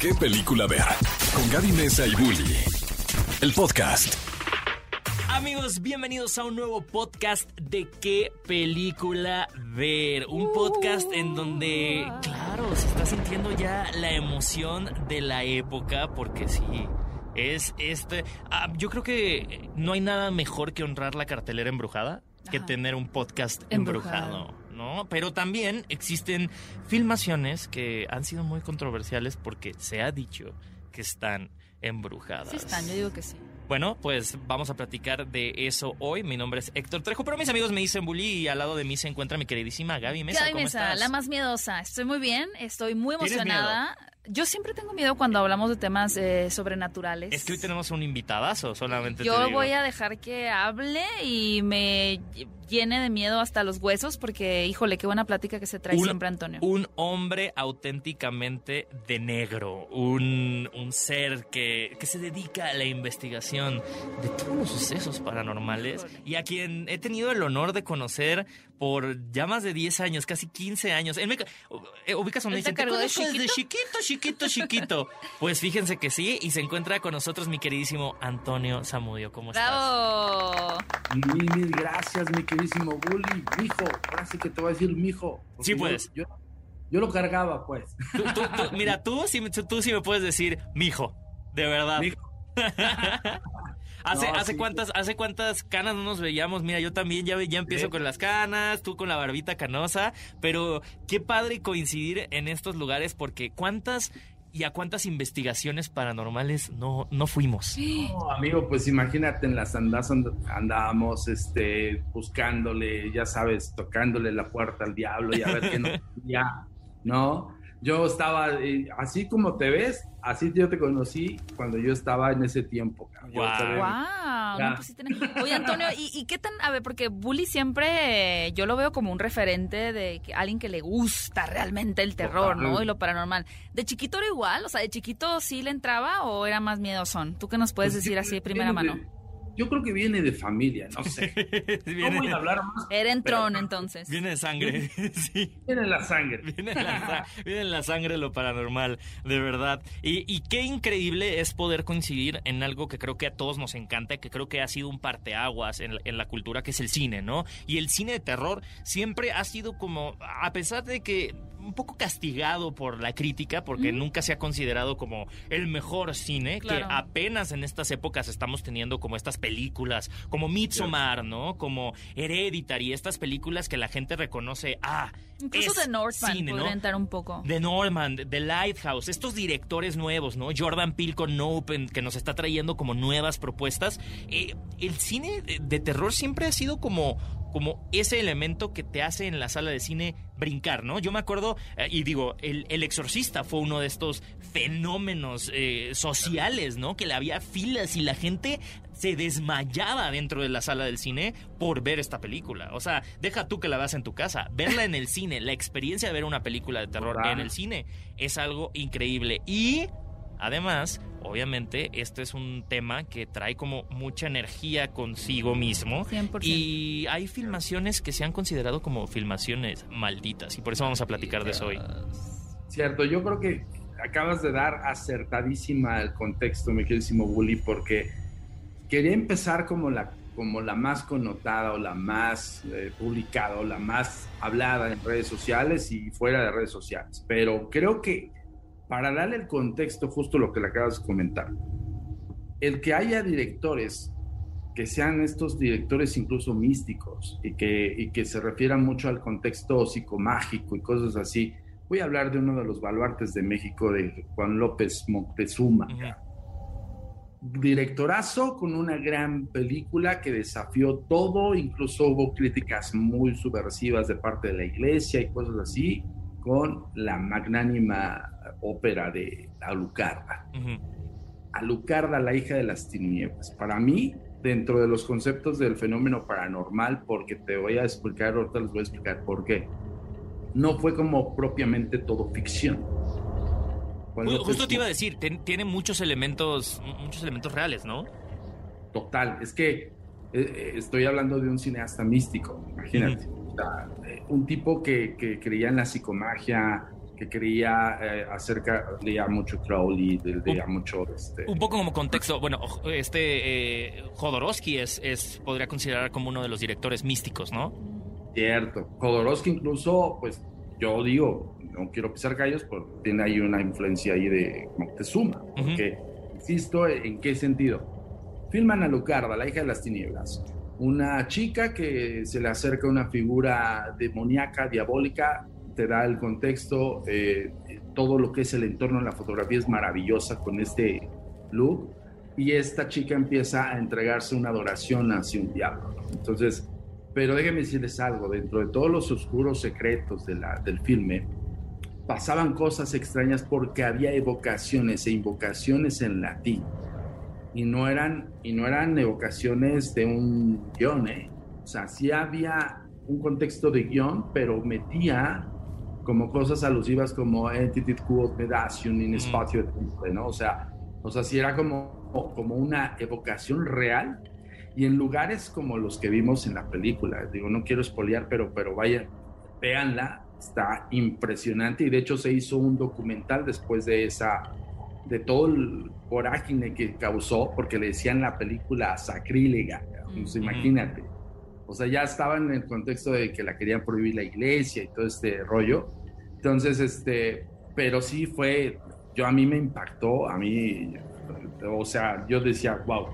qué película ver. Con Gaby Mesa y Bully. El podcast. Amigos, bienvenidos a un nuevo podcast de qué película ver. Un podcast en donde, claro, se está sintiendo ya la emoción de la época, porque sí. Es este. ah, yo creo que no hay nada mejor que honrar la cartelera embrujada que Ajá. tener un podcast Embrujado. embrujado. ¿No? Pero también existen filmaciones que han sido muy controversiales porque se ha dicho que están embrujadas. Sí están, yo digo que sí. Bueno, pues vamos a platicar de eso hoy. Mi nombre es Héctor Trejo, pero mis amigos me dicen Bully y al lado de mí se encuentra mi queridísima Gaby Mesa. Gaby ¿Cómo Mesa, estás? la más miedosa. Estoy muy bien, estoy muy ¿Tienes emocionada. Yo siempre tengo miedo cuando hablamos de temas eh, sobrenaturales. Es que hoy tenemos un invitadazo, solamente te Yo digo. voy a dejar que hable y me llene de miedo hasta los huesos porque, híjole, qué buena plática que se trae Un- siempre Antonio. Un hombre auténticamente de negro, un, un ser que, que se dedica a la investigación de todos los sucesos paranormales Híjole. y a quien he tenido el honor de conocer por ya más de 10 años, casi 15 años. Él me, eh, ubicas donde ¿Él te dicen, "Te cargó de desde chiquito, chiquito, chiquito. Pues fíjense que sí, y se encuentra con nosotros mi queridísimo Antonio Zamudio. ¿Cómo estás? ¡Bravo! Mil, mil gracias, mi queridísimo Bully. Mijo, ahora sí que te voy a decir mijo. Sí, yo- puedes. Yo, yo lo cargaba, pues. Tú- tú- tú- mira, tú sí, me- tú sí me puedes decir, mijo, de verdad. Mijo. ¿Hace, No, hace sí. cuántas, ¿Hace cuántas canas no nos veíamos? Mira, yo también ya, ya empiezo Sí. con las canas, tú con la barbita canosa, pero qué padre coincidir en estos lugares porque cuántas y a cuántas investigaciones paranormales no, no fuimos. No, amigo, pues imagínate, en las andas and- andábamos este, buscándole, ya sabes, tocándole la puerta al diablo y a ver qué no ya, ¿no? Yo estaba, eh, así como te ves, así yo te conocí cuando yo estaba en ese tiempo. ¡Wow! No, pues Oye, Antonio, ¿y, y qué tan...? A ver, porque Bully siempre eh, yo lo veo como un referente de que alguien que le gusta realmente el terror, ¿no? Y lo paranormal. ¿De chiquito era igual? O sea, ¿de chiquito sí le entraba o era más miedosón? ¿Tú qué nos puedes Pues decir así de primera mano? Yo creo que viene de familia, no sé. No viene, voy a hablar más. Era en Pero- trono, entonces. viene de sangre, sí. Viene en la sangre. Viene en la, viene en la sangre lo paranormal, de verdad. Y, y qué increíble es poder coincidir en algo que creo que a todos nos encanta, que creo que ha sido un parteaguas en la cultura, que es el cine, ¿no? Y el cine de terror siempre ha sido como, a pesar de que un poco castigado por la crítica, porque nunca se ha considerado como el mejor cine, Claro. que apenas en estas épocas estamos teniendo como estas películas, como Midsommar, ¿no? Como Hereditary, estas películas que la gente reconoce, ah, Incluso es de Northman cine, ¿no? entrar un poco. de Norman, de Lighthouse, estos directores nuevos, ¿no? Jordan Peele con Nope, en- que nos está trayendo como nuevas propuestas. Eh, el cine de terror siempre ha sido como, como ese elemento que te hace en la sala de cine brincar, ¿no? Yo me acuerdo, eh, y digo, el, el Exorcista fue uno de estos fenómenos eh, sociales, ¿no? Que le había filas y la gente se desmayaba dentro de la sala del cine por ver esta película. O sea, deja tú que la veas en tu casa, verla en el cine, la experiencia de ver una película de terror en el cine es algo increíble. Y además, obviamente, este es un tema que trae como mucha energía consigo mismo. 100%. Y hay filmaciones que se han considerado como filmaciones malditas. Y por eso vamos a platicar de eso hoy. Cierto, yo creo que acabas de dar acertadísima el contexto, mi queridísimo Bully, porque quería empezar como la, como la más connotada o la más eh, publicada o la más hablada en redes sociales y fuera de redes sociales. Pero creo que para darle el contexto, justo lo que le acabas de comentar, el que haya directores que sean estos directores incluso místicos y que, y que se refieran mucho al contexto psicomágico y cosas así. Voy a hablar de uno de los baluartes de México, de Juan López Moctezuma. Directorazo con una gran película que desafió todo, incluso hubo críticas muy subversivas de parte de la iglesia y cosas así, con la magnánima ópera de Alucarda. Alucarda, la hija de las tinieblas. Para mí, dentro de los conceptos del fenómeno paranormal, porque te voy a explicar, ahorita les voy a explicar por qué, no fue como propiamente todo ficción. Justo te iba a decir, ten- tiene muchos elementos, muchos elementos reales, ¿no? Total, es que eh, eh, estoy hablando de un cineasta místico, imagínate. O sea, eh, un tipo que, que creía en la psicomagia, que creía eh, acerca, leía mucho Crowley, leía mucho... Este, un poco como contexto, bueno, este eh, Jodorowsky es, es, podría considerar como uno de los directores místicos, ¿no? Cierto, Jodorowsky incluso, pues yo digo, no quiero pisar callos, pero tiene ahí una influencia ahí de Moctezuma, porque, insisto, ¿en qué sentido? Filman a Lucarda, la hija de las tinieblas, una chica que se le acerca a una figura demoníaca, diabólica, te da el contexto, eh, todo lo que es el entorno la fotografía es maravillosa con este look y esta chica empieza a entregarse una adoración hacia un diablo. Entonces, pero déjenme decirles algo, dentro de todos los oscuros secretos de la, del filme, pasaban cosas extrañas porque había evocaciones e invocaciones en latín. Y no eran, y no eran evocaciones de un guion, ¿eh? O sea, sí había un contexto de guion, pero metía como cosas alusivas como entity quod medation in espacio de ¿no? O sea, o sea, si era como, como una evocación real y en lugares como los que vimos en la película. Digo, no quiero espolear, pero, pero vaya, véanla, está impresionante y de hecho se hizo un documental después de esa, de todo el coraje que causó, porque le decían la película sacrílega, pues, imagínate o sea, ya estaba en el contexto de que la querían prohibir la iglesia y todo este rollo. Entonces, este, pero sí fue, yo a mí me impactó, a mí, o sea, yo decía, wow,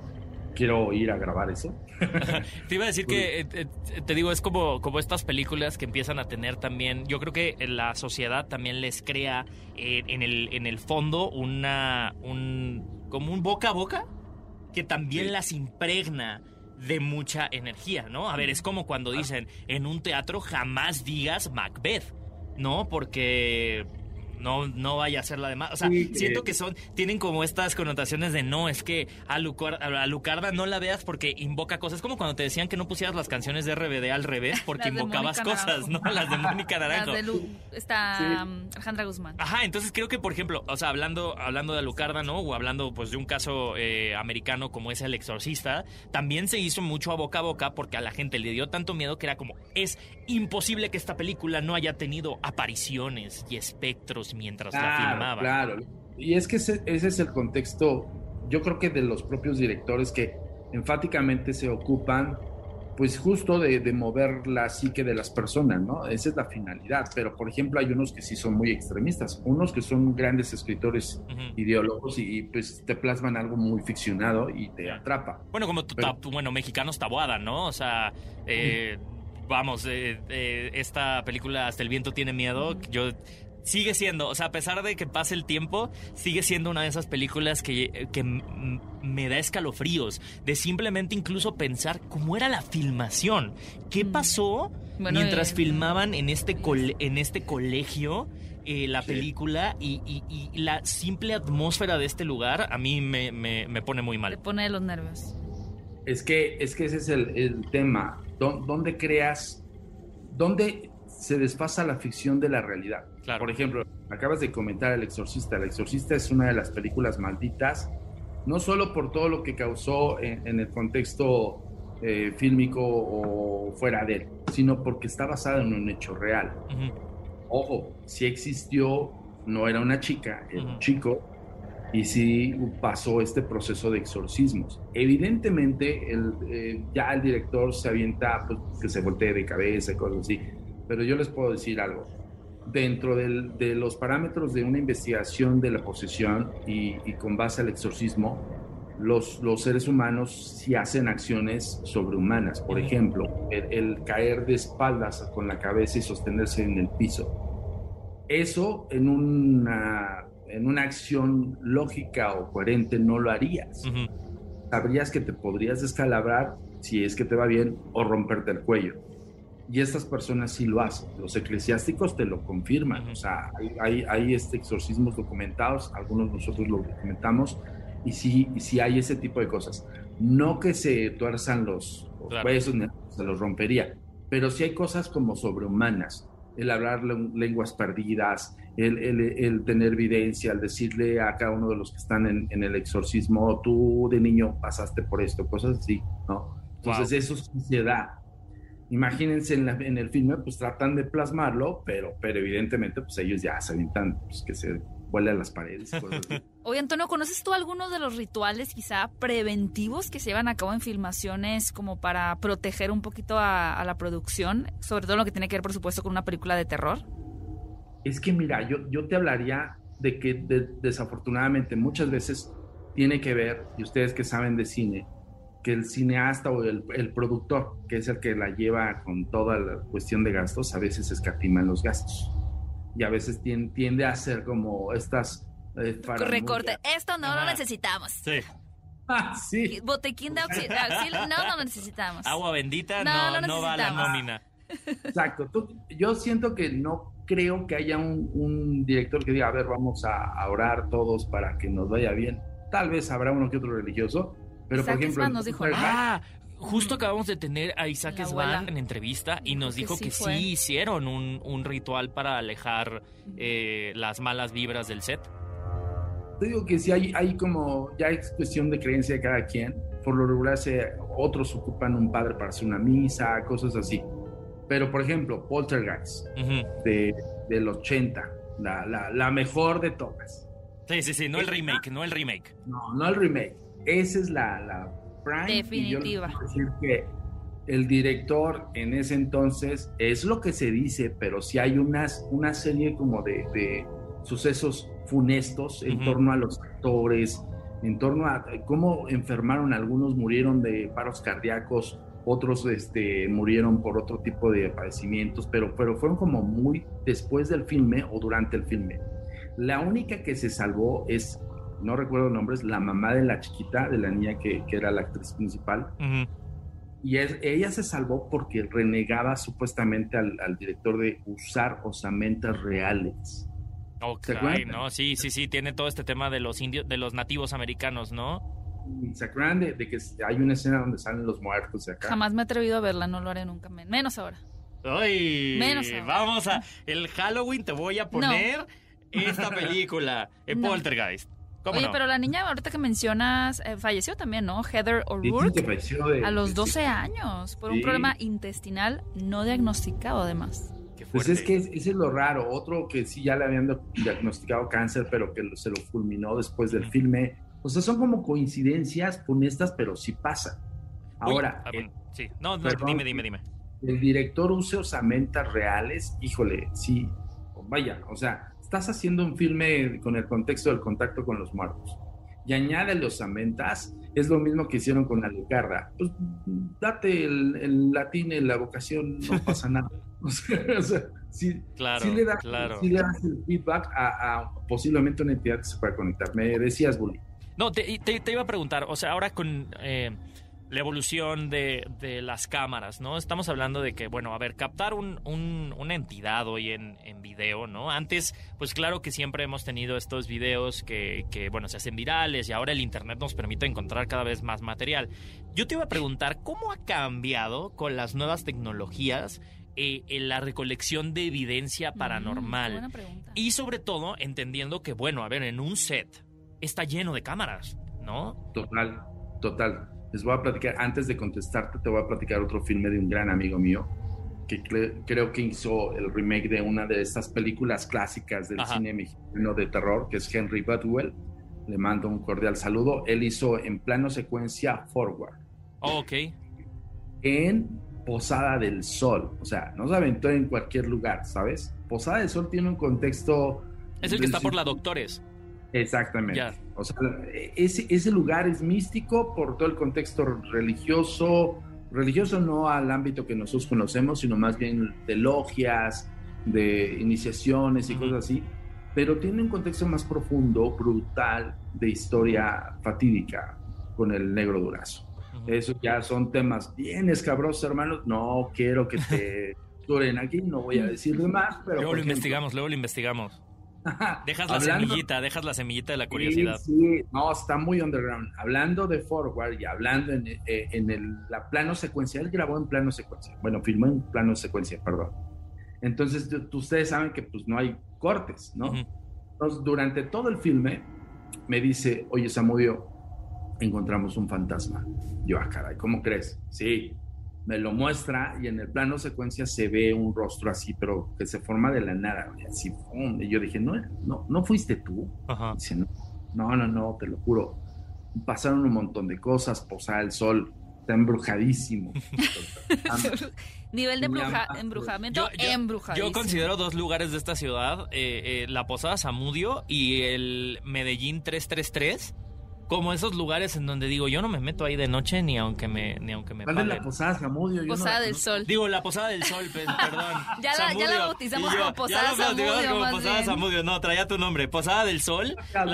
quiero ir a grabar eso. te iba a decir que, eh, eh, te digo, es como, como estas películas que empiezan a tener también, yo creo que la sociedad también les crea eh, en, el, en el fondo una, un, como un boca a boca que también las impregna de mucha energía, ¿no? A ver, es como cuando dicen, en un teatro jamás digas Macbeth, ¿no? Porque no, no vaya a ser la demás. O sea, siento que son, tienen como estas connotaciones de no, es que a, Lucarda no la veas porque invoca cosas. como cuando te decían que no pusieras las canciones de RBD al revés porque invocabas cosas, ¿no? Las de Mónica Naranjo. Las de está um, Alejandra Guzmán. Ajá, entonces creo que, por ejemplo, o sea, hablando, hablando de Alucarda, ¿no? O hablando pues de un caso eh, americano como es El Exorcista, también se hizo mucho a boca a boca porque a la gente le dio tanto miedo que era como, es imposible que esta película no haya tenido apariciones y espectros mientras la filmaba. Claro, y es que ese, es el contexto, yo creo que de los propios directores que enfáticamente se ocupan pues justo de, mover la psique de las personas, ¿no? Esa es la finalidad. Pero, por ejemplo, hay unos que sí son muy extremistas, unos que son grandes escritores ideólogos y, pues te plasman algo muy ficcionado y te atrapa. Bueno, como bueno, mexicanos tabuada, ¿no? O sea, eh, vamos, eh, eh, esta película Hasta el viento tiene miedo, yo sigue siendo, o sea, a pesar de que pase el tiempo, sigue siendo una de esas películas que, que me da escalofríos, de simplemente incluso pensar cómo era la filmación, qué mm. pasó mientras eh, filmaban en este, en este colegio. Eh, la película y, la simple atmósfera de este lugar a mí me, me, pone muy mal. Me pone de los nervios. Es que, es que ese es el, el tema. ¿Dónde creas? ¿Dónde se desfasa la ficción de la realidad. Por ejemplo, acabas de comentar El Exorcista. El Exorcista es una de las películas malditas, no solo por todo lo que causó en, el contexto eh, fílmico o fuera de él, sino porque está basada en un hecho real. Ojo, si existió, no era una chica, era un chico, y sí pasó este proceso de exorcismos. Evidentemente, el, eh, ya el director se avienta pues, que se voltee de cabeza cosas así pero yo les puedo decir algo. Dentro de los parámetros de una investigación de la posesión y, con base al exorcismo, los, los, seres humanos sí hacen acciones sobrehumanas. Por ejemplo, el, caer de espaldas con la cabeza y sostenerse en el piso. Eso en una, en una acción lógica o coherente no lo harías. Sabrías que te podrías descalabrar si es que te va bien o romperte el cuello y estas personas sí lo hacen. Los eclesiásticos te lo confirman. O sea, hay, hay, este exorcismos documentados, algunos nosotros lo documentamos, y sí, y sí hay ese tipo de cosas. No que se tuerzan los, huesos, se los rompería, pero sí hay cosas como sobrehumanas. El hablar lenguas perdidas, el, el, tener evidencia, el decirle a cada uno de los que están en, en, el exorcismo, tú de niño pasaste por esto, cosas así, ¿no? Entonces eso sí se da imagínense en, la- en el filme, pues tratan de plasmarlo, pero, pero evidentemente, pues ellos ya se avientan, pues que se vuele a las paredes y cosas así. Oye, Antonio, ¿conoces tú algunos de los rituales quizá preventivos que se llevan a cabo en filmaciones como para proteger un poquito a, a la producción? Sobre todo lo que tiene que ver, por supuesto, con una película de terror. Es que mira, yo, yo te hablaría de que de- desafortunadamente muchas veces tiene que ver, y ustedes que saben de cine, que el cineasta o el, el productor, que es el que la lleva con toda la cuestión de gastos, a veces escatima en los gastos. Y a veces tien- tiende a hacer como estas... eh. Recorte. Esto no lo Ajá. necesitamos. Sí. Ah, sí. Botequín de auxilio. No, no lo necesitamos. Agua bendita No, no, no no, va a la nómina. Exacto. Tú- yo siento que no creo que haya un, un director que diga, a ver, vamos a, a orar todos para que nos vaya bien. Tal vez habrá uno que otro religioso, pero Isaac por ejemplo... Nos dijo, ¿no? Ah, justo acabamos de tener a Isaac La Svan abuela. en entrevista y nos Que dijo sí que sí hicieron un, un ritual para alejar eh, las malas vibras del set. Te digo que si hay, hay como, ya es cuestión de creencia de cada quien. Por lo regular, se, otros ocupan un padre para hacer una misa, cosas así. Pero, por ejemplo, Poltergeist de, del 80, la, la, la mejor de todas. Sí, sí, sí, no el remake, no el remake. No, no el remake. Esa es la, la prime. y yo les Definitiva. puedo decir que el director en ese entonces es lo que se dice, pero sí hay unas, una serie como de, de sucesos funestos en torno a los actores, en torno a cómo enfermaron, algunos murieron de paros cardíacos, otros este, murieron por otro tipo de padecimientos, pero, pero fueron como muy después del filme o durante el filme. La única que se salvó es, no recuerdo nombres, la mamá de la chiquita, de la niña que, que era la actriz principal, y es- ella se salvó porque renegaba supuestamente al, al director de usar osamentas reales. Ok, no, sí, sí, sí, tiene todo este tema de los indios, de los nativos americanos, ¿no? ¿Se acuerdan de, de que hay una escena donde salen los muertos de acá? Jamás me he atrevido a verla, no lo haré nunca. men- Menos ahora. Ay, Menos ahora. vamos a el Halloween te voy a poner esta película, No. Poltergeist. ¿Cómo Oye, no? pero la niña ahorita que mencionas eh, falleció también, ¿no? Heather O'Rourke. falleció de- A los de- 12 años, por un problema intestinal no diagnosticado además. Qué Pues es que es- ese es lo raro. Otro que sí ya le habían diagnosticado cáncer, pero que se lo fulminó después del filme. O sea, son como coincidencias funestas, pero sí pasan. Uy, Ahora, ah, el, sí, no, no, perdón. dime, dime, dime. el director use osamentas reales, híjole, sí, vaya, o sea, estás haciendo un filme con el contexto del contacto con los muertos y añade los osamentas, es lo mismo que hicieron con la Lucarda. Pues date el, el latín en la vocación, no pasa nada. O sea, o sea, sí, Claro, sí le das, claro. sí le das el feedback a, a posiblemente una entidad que se pueda conectar. Me decías, Bully. No, te, te- te iba a preguntar, o sea, ahora con eh, la evolución de, de las cámaras, ¿no? Estamos hablando de que, bueno, a ver, captar un, un- una entidad hoy en, en video, ¿no? Antes, pues claro que siempre hemos tenido estos videos que, que, bueno, se hacen virales y ahora el Internet nos permite encontrar cada vez más material. Yo te iba a preguntar, ¿cómo ha cambiado con las nuevas tecnologías eh, en la recolección de evidencia Mm, paranormal? buena pregunta. Y sobre todo, entendiendo que, bueno, a ver, en un set está lleno de cámaras, ¿no? Total, total. Les voy a platicar, antes de contestarte, te voy a platicar otro filme de un gran amigo mío que cre- creo que hizo el remake de una de estas películas clásicas del Ajá. cine mexicano de terror, que es Henry Budwell. Le mando un cordial saludo. Él hizo en plano secuencia Forward, Oh, ok. en Posada del Sol. O sea, no se aventó en cualquier lugar, ¿sabes? Posada del Sol tiene un contexto... Es el que está por la Doctores. Exactamente. Ya. O sea, ese, ese lugar es místico por todo el contexto religioso, religioso no al ámbito que nosotros conocemos, sino más bien de logias, de iniciaciones y Ujú. cosas así, pero tiene un contexto más profundo, brutal, de historia fatídica con el negro durazo. Ujú. Eso ya son temas bien escabrosos, hermanos. No quiero que te duren aquí, no voy a decir de más, pero... luego lo ejemplo, investigamos, luego lo investigamos. Dejas la hablando- semillita, dejas la semillita de la curiosidad. Sí, sí, no, está muy underground. Hablando de Forward y hablando en, eh, en el la plano secuencia, él grabó en plano secuencia. Bueno, filmó en plano secuencia, perdón. Entonces, ustedes saben que pues no hay cortes, ¿no? Entonces, durante todo el filme, me dice, oye, Samudio, encontramos un fantasma. Yo, ah, caray, ¿cómo crees? Sí. Me lo muestra y en el plano secuencia se ve un rostro así, pero que se forma de la nada, así, ¡pum! y yo dije, no, no, no fuiste tú. Ajá. Dice, no, no, no, no, te lo juro. Pasaron un montón de cosas, posada el sol, está embrujadísimo. Nivel de embruja- embrujamiento, Yo- yo- embrujadísimo. Yo considero dos lugares de esta ciudad, eh, eh, la Posada Zamudio y el Medellín 333, como esos lugares en donde digo, yo no me meto ahí de noche ni aunque me, ni aunque me ¿Cuál es la posada, no Posada la del. Sol. Digo, la Posada del Sol, pe- perdón. Ya la- ya la bautizamos como Posada ya la bautizamos Zamudio, como Posada bien. Zamudio. No, traía tu nombre. Posada del Sol. La,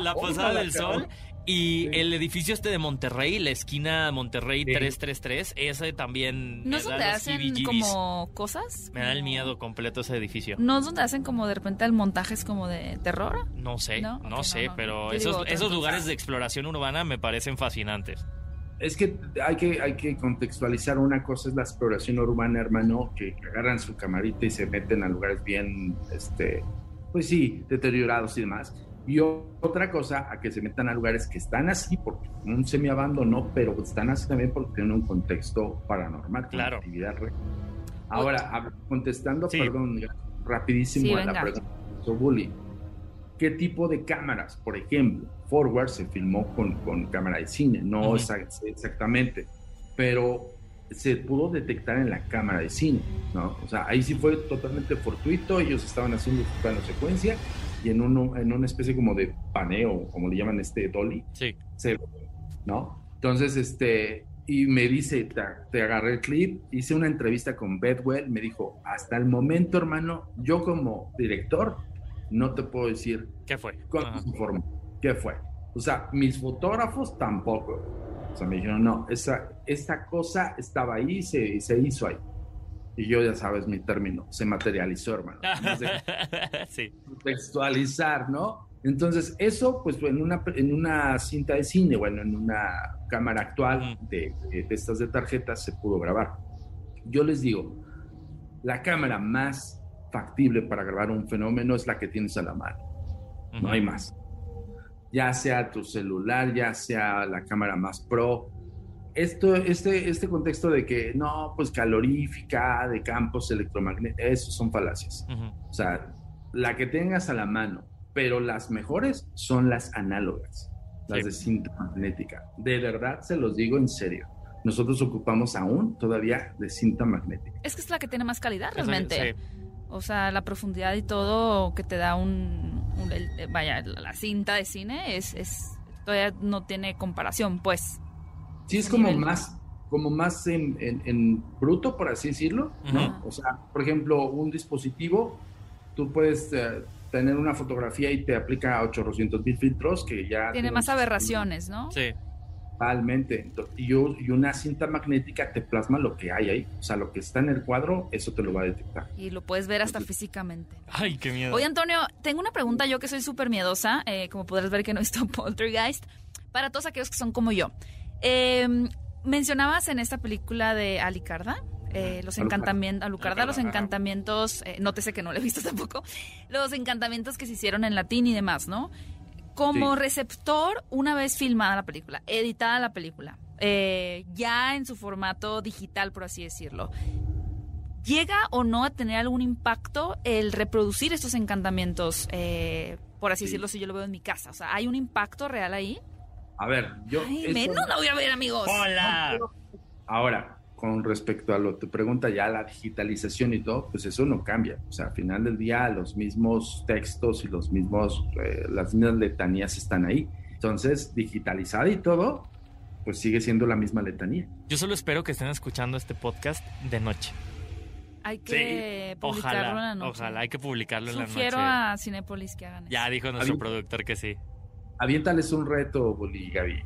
la- Posada del. Sol. Y Sí. el edificio este de Monterrey, la esquina Monterrey Sí. 333, ese también ¿No es donde hacen como cosas? Me da el miedo completo ese edificio. ¿No es donde hacen como de repente el montajes como de terror? No sé, ¿No? sé, no, no. pero Yo esos, esos lugares de exploración urbana me parecen fascinantes. Es que hay, que hay que contextualizar. Una cosa es la exploración urbana, hermano, que agarran su camarita y se meten a lugares bien, este, pues sí, deteriorados y demás. Y otra cosa, a que se metan a lugares que están así, porque un semi-abandono, pero están así también porque tienen un contexto paranormal, Claro. actividad real. Ahora, contestando, Sí. perdón, rapidísimo Sí, a la pregunta de Bully. ¿Qué tipo de cámaras? Por ejemplo, Forward se filmó con, con cámara de cine, no Ujú. exa- exactamente, pero se pudo detectar en la cámara de cine, ¿no? O sea, ahí sí fue totalmente fortuito, ellos estaban haciendo su plano secuencia y en, uno, en una especie como de paneo, como le llaman este dolly, Sí. se ¿no? Entonces, este, y me dice, te, te agarré el clip, hice una entrevista con Bedwell, me dijo, hasta el momento, hermano, yo como director, no te puedo decir ¿Qué fue? forma, qué fue. O sea, mis fotógrafos tampoco. O sea, me dijeron, no, esa, esta cosa estaba ahí y se, se hizo ahí. Y yo, ya sabes mi término, se materializó, hermano. Sí. contextualizar, ¿no? Entonces, eso, pues en una, en una cinta de cine, bueno, en una cámara actual de, de- de estas de tarjetas se pudo grabar. Yo les digo, la cámara más factible para grabar un fenómeno es la que tienes a la mano, no hay más. Ya sea tu celular, ya sea la cámara más pro. Esto, este, este contexto de que no, pues calorífica, de campos electromagnéticos, esos son falacias. Ujú. O sea, la que tengas a la mano, pero las mejores son las análogas, las Sí. de cinta magnética. De verdad, se los digo en serio. Nosotros ocupamos aún todavía de cinta magnética. Es que es la que tiene más calidad Eso- realmente. sí. O sea, la profundidad y todo que te da un... un- el- vaya, la la cinta de cine es, es... Todavía no tiene comparación, pues. Sí, es como nivel. más, como más en, en- en bruto, por así decirlo, ¿no? O sea, por ejemplo, un dispositivo, tú puedes eh, tener una fotografía y te aplica 800 mil filtros que ya... Tiene más aberraciones, ¿no? Sí. Totalmente. Y, una cinta magnética te plasma lo que hay ahí. O sea, lo que está en el cuadro, eso te lo va a detectar. Y lo puedes ver hasta físicamente. Ay, qué miedo. Oye, Antonio, tengo una pregunta yo que soy súper miedosa, eh, como podrás ver que no he visto Poltergeist, para todos aquellos que son como yo. Eh, mencionabas en esta película de Alicarda, eh, los encantamientos, Alucarda, los encantamientos, eh, nótese que no lo he visto tampoco, los encantamientos que se hicieron en latín y demás, ¿no? Como Sí. receptor, una vez filmada la película, editada la película, eh, ya en su formato digital, por así decirlo, ¿Llega o no a tener algún impacto el reproducir estos encantamientos, eh, por así Sí. decirlo, si yo lo veo en mi casa? O sea, ¿hay un impacto real ahí? A ver, yo... Ay, menos no voy a ver, amigos. Hola. Ahora, con respecto a lo que te pregunta ya la digitalización y todo, pues eso no cambia. O sea, al final del día los mismos textos y los mismos, eh, las mismas letanías están ahí. Entonces, digitalizada y todo, pues sigue siendo la misma letanía. Yo solo espero que estén escuchando este podcast de noche. Hay que publicarlo en la Ojalá, noche. ojalá, hay que publicarlo en la Sugiero noche. a Cinépolis que hagan eso. Ya dijo nuestro productor que sí. Aviéntales un reto, Boli y Gaby.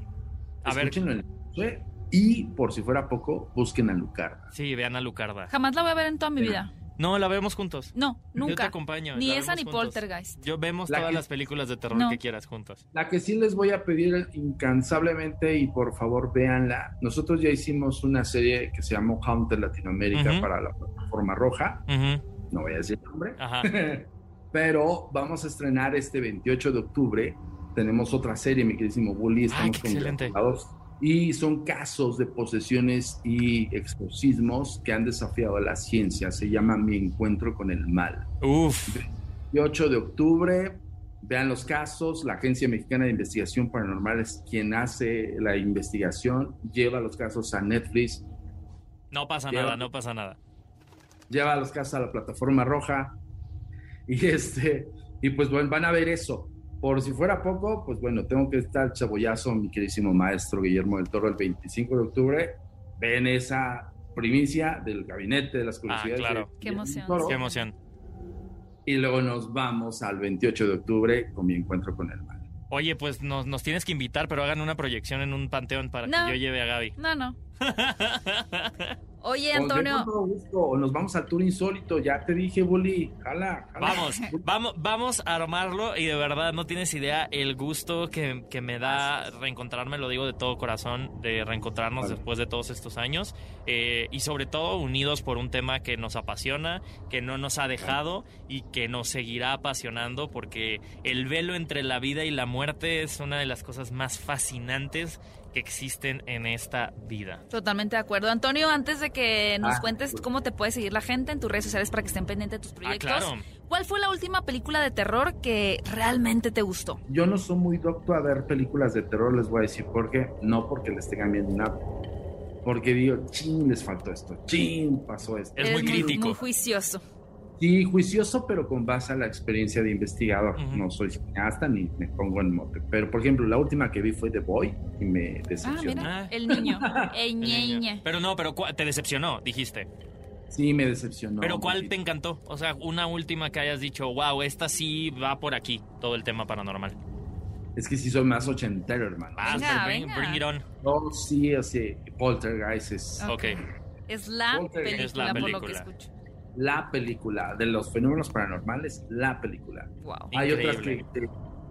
A ver. Escúchenlo en la noche y, por si fuera poco, busquen a Lucarda. Sí, vean a Lucarda. Jamás la voy a ver en toda mi vida. No, la vemos juntos. No, Yo te nunca. acompaño. Ni esa ni juntos. Poltergeist. Yo vemos La todas que- las películas de terror No. que quieras juntos. La que sí les voy a pedir incansablemente y por favor véanla. Nosotros ya hicimos una serie que se llamó Haunted Latinoamérica Ujú. para la plataforma roja. No voy a decir el nombre. Ajá. Pero vamos a estrenar este 28 de octubre. Tenemos otra serie, mi queridísimo Bully. Estamos Y son casos de posesiones y exorcismos que han desafiado a la ciencia. Se llama Mi Encuentro con el Mal. Uf. 28 de octubre, vean los casos. La Agencia Mexicana de Investigación Paranormal es quien hace la investigación, lleva los casos a Netflix, No pasa Lleva- nada, no pasa nada. lleva los casos a la plataforma roja. Y este, y pues bueno, van a ver eso. Por si fuera poco, pues bueno, tengo que estar chabollazo, mi queridísimo maestro Guillermo del Toro, el 25 de octubre. Ven esa primicia del gabinete de las curiosidades. claro. de Qué emoción. Qué emoción. Y luego nos vamos al 28 de octubre con mi encuentro con el mal. Oye, pues nos, nos tienes que invitar, pero hagan una proyección en un panteón para No. que yo lleve a Gaby. No, no. Oye, Pues, Antonio. gusto, o nos vamos al tour insólito, ya te dije, Bully, jala, jala. Vamos, vamos, vamos a armarlo y de verdad no tienes idea el gusto que, que me da reencontrarme, lo digo de todo corazón, de reencontrarnos Vale. después de todos estos años eh, y sobre todo unidos por un tema que nos apasiona, que no nos ha dejado y que nos seguirá apasionando porque el velo entre la vida y la muerte es una de las cosas más fascinantes que existen en esta vida. Totalmente de acuerdo. Antonio, antes de que nos Ah, cuentes cómo te puede seguir la gente en tus redes sociales para que estén pendientes de tus Ah, proyectos, claro. ¿cuál fue la última película de terror que realmente te gustó? Yo no soy muy docto a ver películas de terror, les voy a decir por qué. No porque les tengan miedo ni nada. Porque digo, chin, les faltó esto, chin, pasó esto. Es muy crítico. Muy juicioso. Sí, juicioso, pero con base a la experiencia de investigador. No soy cineasta ni me pongo en mote. Pero, por ejemplo, la última que vi fue The Boy y me Ah, decepcionó. mira, Ah. el niño. El El niño. Pero no, pero ¿cuál- te decepcionó, dijiste. Sí, me decepcionó. Pero ¿cuál te encantó? O sea, una última que hayas dicho, wow, esta sí va por aquí, todo el tema paranormal. Es que sí soy más ochentero, hermano. Ah, Venga, bring, venga. bring it on. No, sí, así, Poltergeist es Ah. Ok. Es la Poltergeist. película, Es la por lo que película. escucho. La película de los fenómenos paranormales, la película. Wow. Hay otras que, que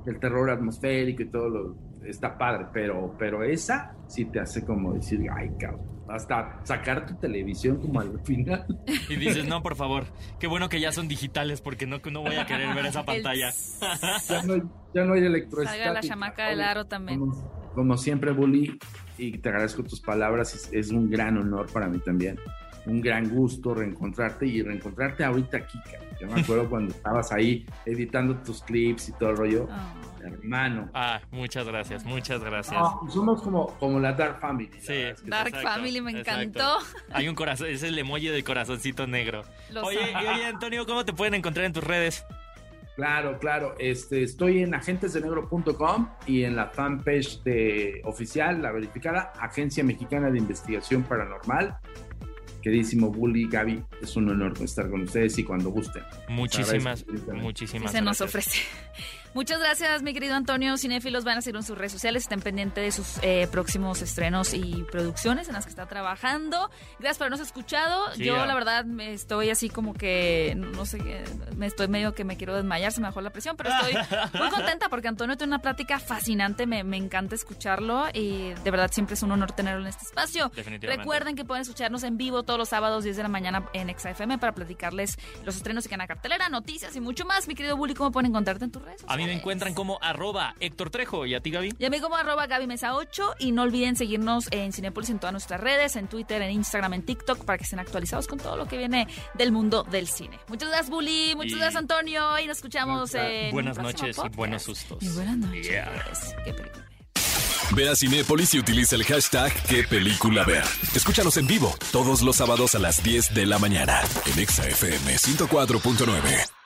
el terror atmosférico y todo lo está padre, pero, pero esa sí te hace como decir, ay, cabrón. Hasta sacar tu televisión como al final. Y dices, no, por favor, qué bueno que ya son digitales porque no, no voy a querer ver esa pantalla. Ya no hay, ya no hay electroestática. Salga la chamaca del aro también. Como, como siempre, Bully, y te agradezco tus palabras. Es, es un gran honor para mí también. Un gran gusto reencontrarte y reencontrarte ahorita aquí. Yo me acuerdo cuando estabas ahí editando tus clips y todo el rollo. Ah. Hermano. Ah, muchas gracias, muchas gracias. No, somos como, como la Dark Family. Sí. verdad es que- Dark Exacto, Family me exacto. encantó. Hay un corazón, es el emoji del corazoncito negro. Los Oye, y oye, Antonio, ¿cómo te pueden encontrar en tus redes? Claro, claro. Este, estoy en agentesdenegro.com y en la fanpage de oficial, la verificada, Agencia Mexicana de Investigación Paranormal. Queridísimo Bully, Gaby, es un honor estar con ustedes y cuando gusten. Muchísimas, agradezco. Sí muchísimas se nos gracias. ofrece. Muchas gracias, mi querido Antonio. Cinéfilos van a seguir en sus redes sociales. Estén pendientes de sus eh, próximos estrenos y producciones en las que está trabajando. Gracias por habernos escuchado. Sí, Yo, ya. la verdad, me estoy así como que, no sé, me estoy medio que me quiero desmayar, se me bajó la presión, pero estoy muy contenta porque Antonio tiene una plática fascinante. Me, me encanta escucharlo y de verdad siempre es un honor tenerlo en este espacio. Definitivamente. Recuerden que pueden escucharnos en vivo todos los sábados 10 de la mañana en XFM para platicarles los estrenos que quedan a cartelera, noticias y mucho más. Mi querido Bully, ¿cómo pueden encontrarte en tus redes? Mí me encuentran como arroba Héctor Trejo. ¿Y a ti, Gaby? Y a mí como arroba Gaby Mesa 8 y no olviden seguirnos en Cinepolis en todas nuestras redes, en Twitter, en Instagram, en TikTok para que estén actualizados con todo lo que viene del mundo del cine. Muchas gracias Bully, muchas Y- gracias Antonio y nos escuchamos en Buenas noches y buenos sustos. Y buenas noches. Yeah. Qué película. Ve a Cinépolis y utiliza el hashtag qué película ver. Escúchanos en vivo todos los sábados a las 10 de la mañana en Exa FM 104.9.